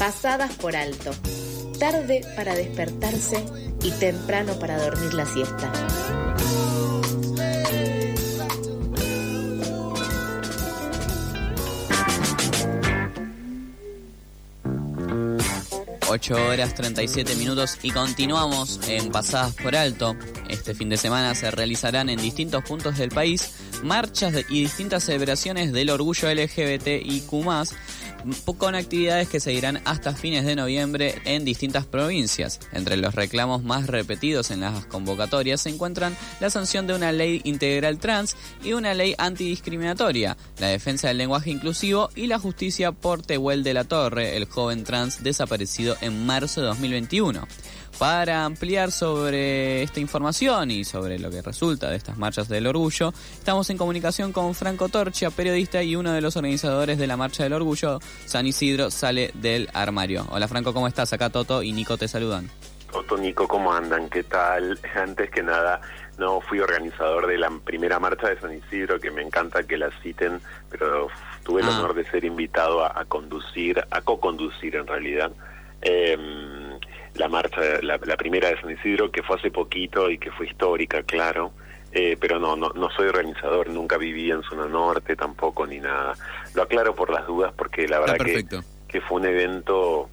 pasadas por alto, tarde para despertarse y temprano para dormir la siesta. Ocho horas 37 minutos y continuamos en Pasadas por Alto. Este fin de semana se realizarán en distintos puntos del país marchas y distintas celebraciones del orgullo LGBTIQ con actividades que seguirán hasta fines de noviembre en distintas provincias. Entre los reclamos más repetidos en las convocatorias se encuentran la sanción de una ley integral trans y una ley antidiscriminatoria, la defensa del lenguaje inclusivo y la justicia por Tehuel de la Torre, el joven trans desaparecido en marzo de 2021. Para ampliar sobre esta información y sobre lo que resulta de estas marchas del orgullo, estamos en comunicación con Franco Torchia, periodista y uno de los organizadores de la Marcha del Orgullo. San Isidro sale del armario. Hola Franco, ¿cómo estás? Acá Toto y Nico te saludan. Toto, Nico, ¿cómo andan? ¿Qué tal? Antes que nada, no fui organizador de la primera marcha de San Isidro, que me encanta que la citen, pero tuve el ah. honor de ser invitado a, conducir, a co-conducir en realidad. Eh, la marcha, la, primera de San Isidro, que fue hace poquito y que fue histórica, claro. Eh, pero no, no, no soy organizador, nunca viví en zona norte tampoco ni nada. Lo aclaro por las dudas porque la verdad que, que fue un evento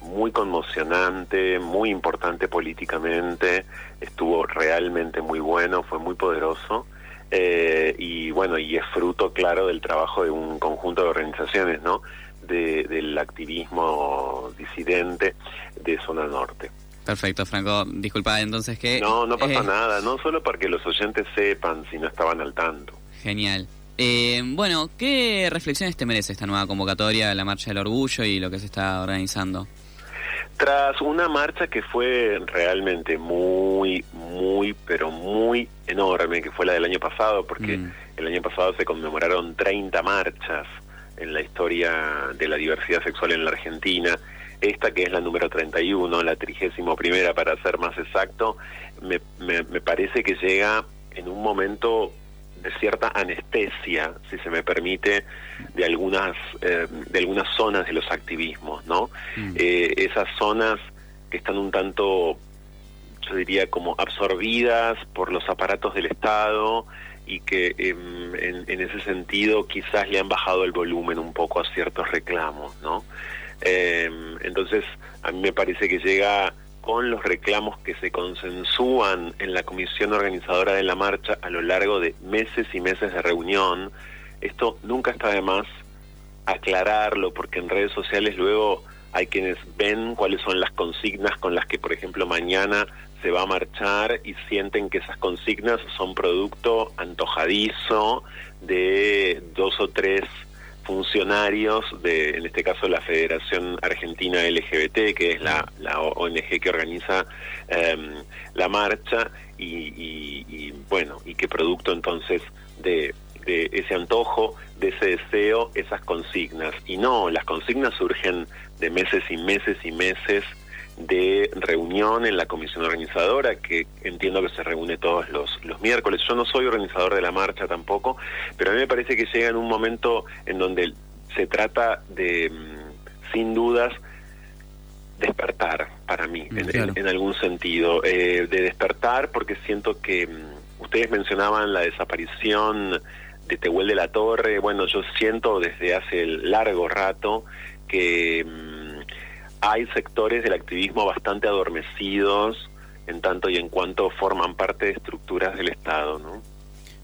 muy conmocionante, muy importante políticamente, estuvo realmente muy bueno, fue muy poderoso. Eh, y bueno, y es fruto claro del trabajo de un conjunto de organizaciones, ¿no? del activismo disidente de zona norte. Perfecto, Franco. Disculpa, entonces que... No, no pasa eh, nada, no solo para que los oyentes sepan si no estaban al tanto. Genial. Eh, bueno, ¿qué reflexiones te merece esta nueva convocatoria de la Marcha del Orgullo y lo que se está organizando? Tras una marcha que fue realmente muy, muy, pero muy enorme, que fue la del año pasado, porque mm. el año pasado se conmemoraron 30 marchas en la historia de la diversidad sexual en la Argentina. Esta que es la número 31, la trigésimo primera para ser más exacto, me, me, parece que llega en un momento de cierta anestesia, si se me permite, de algunas eh, de algunas zonas de los activismos, ¿no? Mm. Eh, esas zonas que están un tanto, yo diría, como absorbidas por los aparatos del Estado, y que em, en, ese sentido quizás le han bajado el volumen un poco a ciertos reclamos, ¿no? Em, entonces, a mí me parece que llega con los reclamos que se consensúan en la comisión organizadora de la marcha a lo largo de meses y meses de reunión. Esto nunca está de más aclararlo, porque en redes sociales luego hay quienes ven cuáles son las consignas con las que, por ejemplo, mañana se va a marchar y sienten que esas consignas son producto antojadizo de dos o tres funcionarios de, en este caso, la Federación Argentina LGBT, que es la, ONG que organiza em, la marcha, y, bueno, y que producto entonces de ese antojo, de ese deseo, esas consignas. Y no, las consignas surgen de meses y meses y meses de reunión en la comisión organizadora, que entiendo que se reúne todos los, los miércoles. Yo no soy organizador de la marcha tampoco, pero a mí me parece que llega en un momento en donde se trata de, mm, sin dudas, despertar para mí, en, algún sentido. Eh, de despertar porque siento que mm, ustedes mencionaban la desaparición de Tehuel de la Torre. Bueno, yo siento desde hace largo rato que mm, hay sectores del activismo bastante adormecidos en tanto y en cuanto forman parte de estructuras del Estado, ¿no?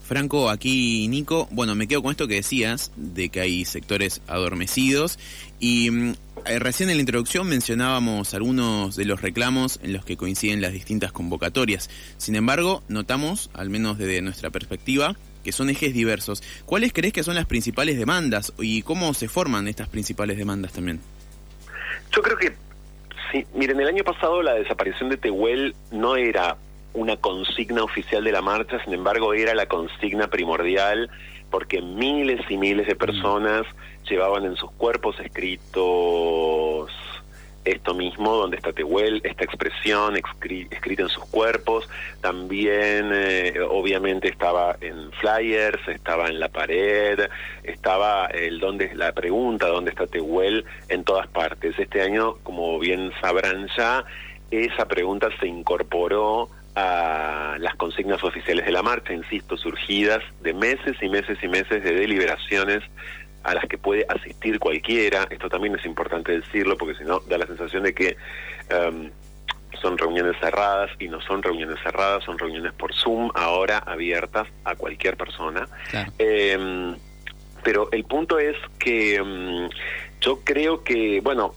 Franco, aquí Nico, bueno, me quedo con esto que decías, de que hay sectores adormecidos, y mm, eh, recién en la introducción mencionábamos algunos de los reclamos en los que coinciden las distintas convocatorias. Sin embargo, notamos, al menos desde nuestra perspectiva, que son ejes diversos. ¿Cuáles crees que son las principales demandas y cómo se forman estas principales demandas también? Yo creo que, sí, miren, el año pasado la desaparición de Tehuel no era una consigna oficial de la marcha, sin embargo era la consigna primordial porque miles y miles de personas llevaban en sus cuerpos escritos esto mismo, donde está Tehuel, esta expresión escrita en sus cuerpos, también eh, obviamente estaba en flyers, estaba en la pared, estaba el donde la pregunta dónde está Tehuel en todas partes. Este año, como bien sabrán ya, esa pregunta se incorporó a las consignas oficiales de la marcha, insisto, surgidas de meses y meses y meses de deliberaciones a las que puede asistir cualquiera. Esto también es importante decirlo porque si no da la sensación de que um, son reuniones cerradas y no son reuniones cerradas, son reuniones por Zoom ahora abiertas a cualquier persona. Em, pero el punto es que um, yo creo que, bueno,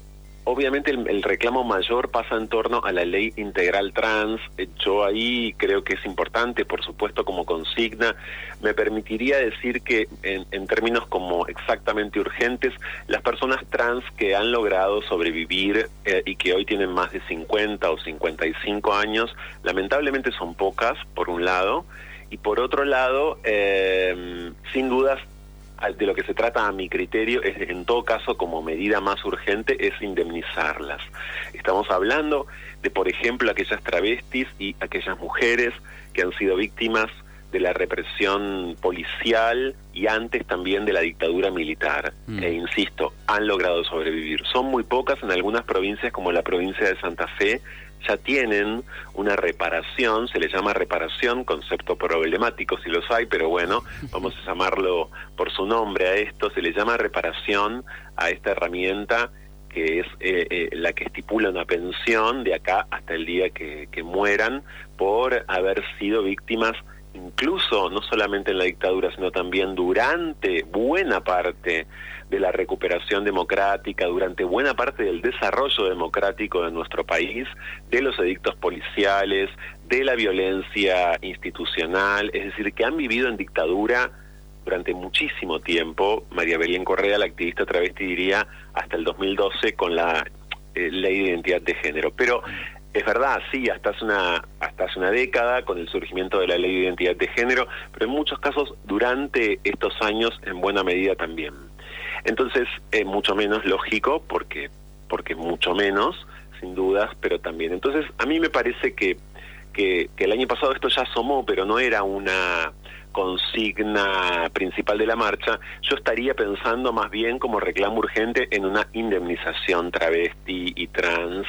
Obviamente el, reclamo mayor pasa en torno a la ley integral trans. Eh, yo ahí creo que es importante, por supuesto, como consigna. Me permitiría decir que en, términos como exactamente urgentes, las personas trans que han logrado sobrevivir eh, y que hoy tienen más de 50 o 55 años, lamentablemente son pocas, por un lado. Y por otro lado, eh, sin dudas de lo que se trata a mi criterio es en todo caso como medida más urgente es indemnizarlas. Estamos hablando de por ejemplo aquellas travestis y aquellas mujeres que han sido víctimas de la represión policial y antes también de la dictadura militar. Mm. E insisto, han logrado sobrevivir. Son muy pocas en algunas provincias como la provincia de Santa Fe, ya tienen una reparación, se le llama reparación, concepto problemático si los hay, pero bueno, vamos a llamarlo por su nombre a esto, se le llama reparación a esta herramienta que es eh, eh, la que estipula una pensión de acá hasta el día que, que mueran por haber sido víctimas incluso no solamente en la dictadura, sino también durante buena parte de la recuperación democrática, durante buena parte del desarrollo democrático de nuestro país, de los edictos policiales, de la violencia institucional, es decir, que han vivido en dictadura durante muchísimo tiempo. María Belén Correa, la activista travesti, diría hasta el 2012 con la eh, ley de identidad de género. Pero es verdad, sí, hasta hace, una, hasta hace una década con el surgimiento de la ley de identidad de género, pero en muchos casos durante estos años en buena medida también. Entonces, es mucho menos lógico, porque, porque mucho menos, sin dudas, pero también. Entonces, a mí me parece que, que, que el año pasado esto ya asomó, pero no era una consigna principal de la marcha, yo estaría pensando más bien como reclamo urgente en una indemnización travesti y trans,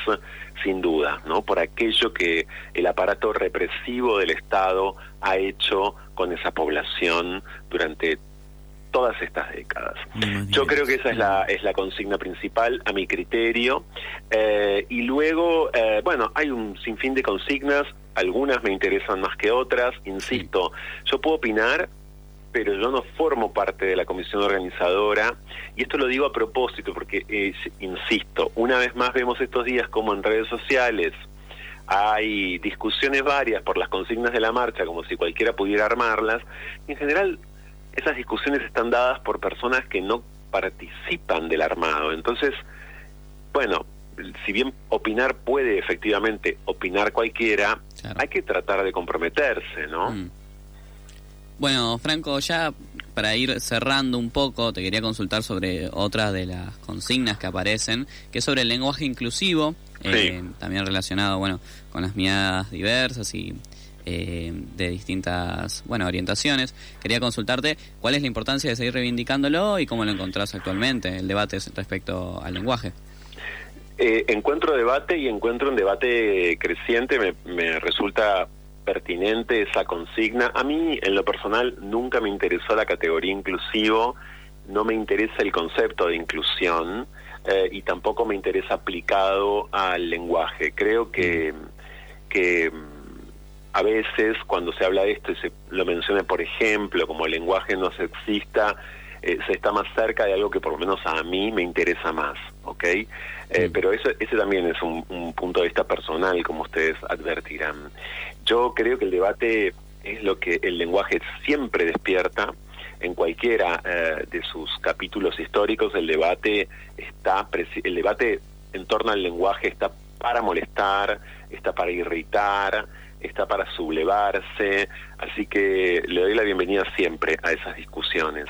sin duda, ¿no? Por aquello que el aparato represivo del Estado ha hecho con esa población durante todas estas décadas. Yo creo que esa es la, es la consigna principal a mi criterio. Eh, y luego, eh, bueno, hay un sinfín de consignas, algunas me interesan más que otras, insisto, yo puedo opinar, pero yo no formo parte de la comisión organizadora, y esto lo digo a propósito porque, eh, insisto, una vez más vemos estos días como en redes sociales hay discusiones varias por las consignas de la marcha, como si cualquiera pudiera armarlas, y en general esas discusiones están dadas por personas que no participan del armado. Entonces, bueno, si bien opinar puede efectivamente opinar cualquiera, hay que tratar de comprometerse, ¿no? Mm. Bueno, Franco, ya para ir cerrando un poco, te quería consultar sobre otras de las consignas que aparecen, que es sobre el lenguaje inclusivo, eh, también relacionado, bueno, con las miradas diversas y eh, de distintas bueno orientaciones. Quería consultarte cuál es la importancia de seguir reivindicándolo y cómo lo encontrás actualmente, el debate respecto al lenguaje. Eh, encuentro debate y encuentro un debate creciente, me, resulta pertinente esa consigna. A mí, en lo personal, nunca me interesó la categoría inclusivo, no me interesa el concepto de inclusión eh, y tampoco me interesa aplicado al lenguaje. Creo que, que a veces cuando se habla de esto y se lo menciona, por ejemplo, como el lenguaje no sexista, eh, se está más cerca de algo que por lo menos a mí me interesa más, ¿ok? Eh, pero eso, ese también es un, punto de vista personal, como ustedes advertirán. Yo creo que el debate es lo que el lenguaje siempre despierta. En cualquiera eh, de sus capítulos históricos, el debate está, el debate en torno al lenguaje está para molestar, está para irritar, está para sublevarse, así que le doy la bienvenida siempre a esas discusiones.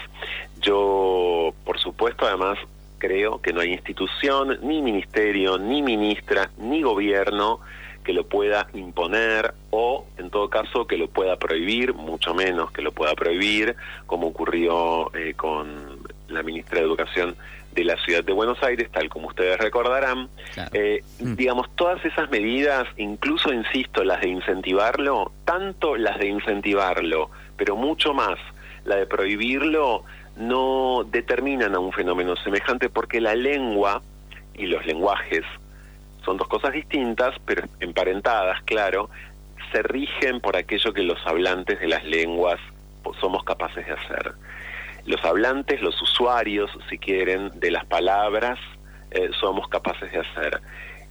Yo, por supuesto, además, creo que no hay institución, ni ministerio, ni ministra, ni gobierno que lo pueda imponer o, en todo caso, que lo pueda prohibir, mucho menos que lo pueda prohibir, como ocurrió eh, con la ministra de Educación de la ciudad de Buenos Aires, tal como ustedes recordarán. Eh, mm. Digamos, todas esas medidas, incluso, insisto, las de incentivarlo, tanto las de incentivarlo, pero mucho más la de prohibirlo, no determinan a un fenómeno semejante porque la lengua y los lenguajes son dos cosas distintas, pero emparentadas, claro, se rigen por aquello que los hablantes de las lenguas somos capaces de hacer. Los hablantes, los usuarios, si quieren, de las palabras, eh, somos capaces de hacer.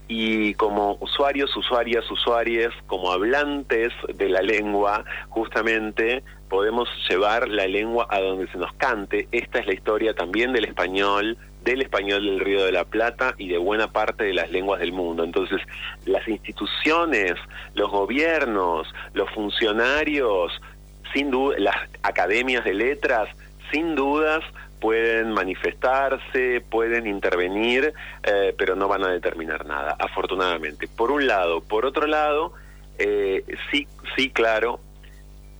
Y como usuarios, usuarias, usuarias, como hablantes de la lengua, justamente podemos llevar la lengua a donde se nos cante. Esta es la historia también del español, del español del Río de la Plata y de buena parte de las lenguas del mundo. Entonces, las instituciones, los gobiernos, los funcionarios, sin duda, las academias de letras, sin dudas pueden manifestarse, pueden intervenir, eh, pero no van a determinar nada, afortunadamente. Por un lado. Por otro lado, eh, sí, sí, claro,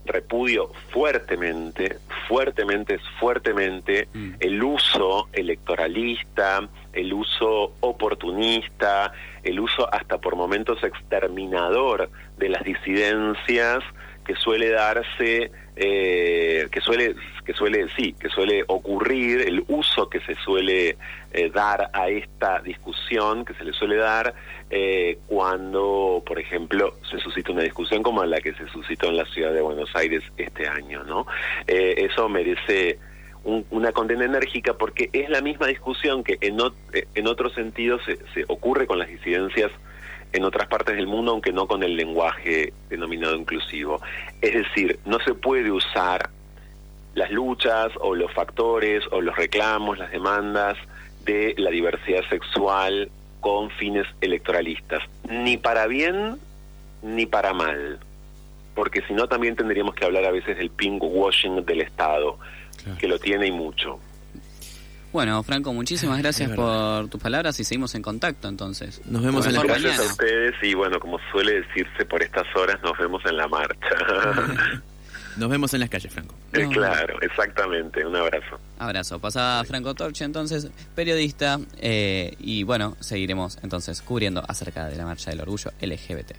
repudio fuertemente, fuertemente, fuertemente mm. el uso electoralista, el uso oportunista, el uso hasta por momentos exterminador de las disidencias que suele darse, eh, que suele, que suele, sí, que suele ocurrir, el uso que se suele eh, dar a esta discusión, que se le suele dar eh, cuando, por ejemplo, se suscita una discusión como la que se suscitó en la ciudad de Buenos Aires este año, ¿no? eso merece una condena enérgica porque es la misma discusión que en, en otro sentido se, se ocurre con las disidencias en otras partes del mundo, aunque no con el lenguaje denominado inclusivo. Es decir, no se puede usar las luchas o los factores o los reclamos, las demandas de la diversidad sexual con fines electoralistas, ni para bien ni para mal, porque si no también tendríamos que hablar a veces del pink washing del Estado, que lo tiene y mucho. Bueno, Franco, muchísimas gracias por tus palabras y seguimos en contacto entonces. Nos vemos en la Gracias a ustedes y bueno, como suele decirse por estas horas, nos vemos en la marcha. Nos vemos en las calles, Franco. Eh, claro, exactamente. Un abrazo. Abrazo. Pasa Franco Torche, entonces, periodista, eh, y bueno, seguiremos entonces cubriendo acerca de la marcha del orgullo LGBT.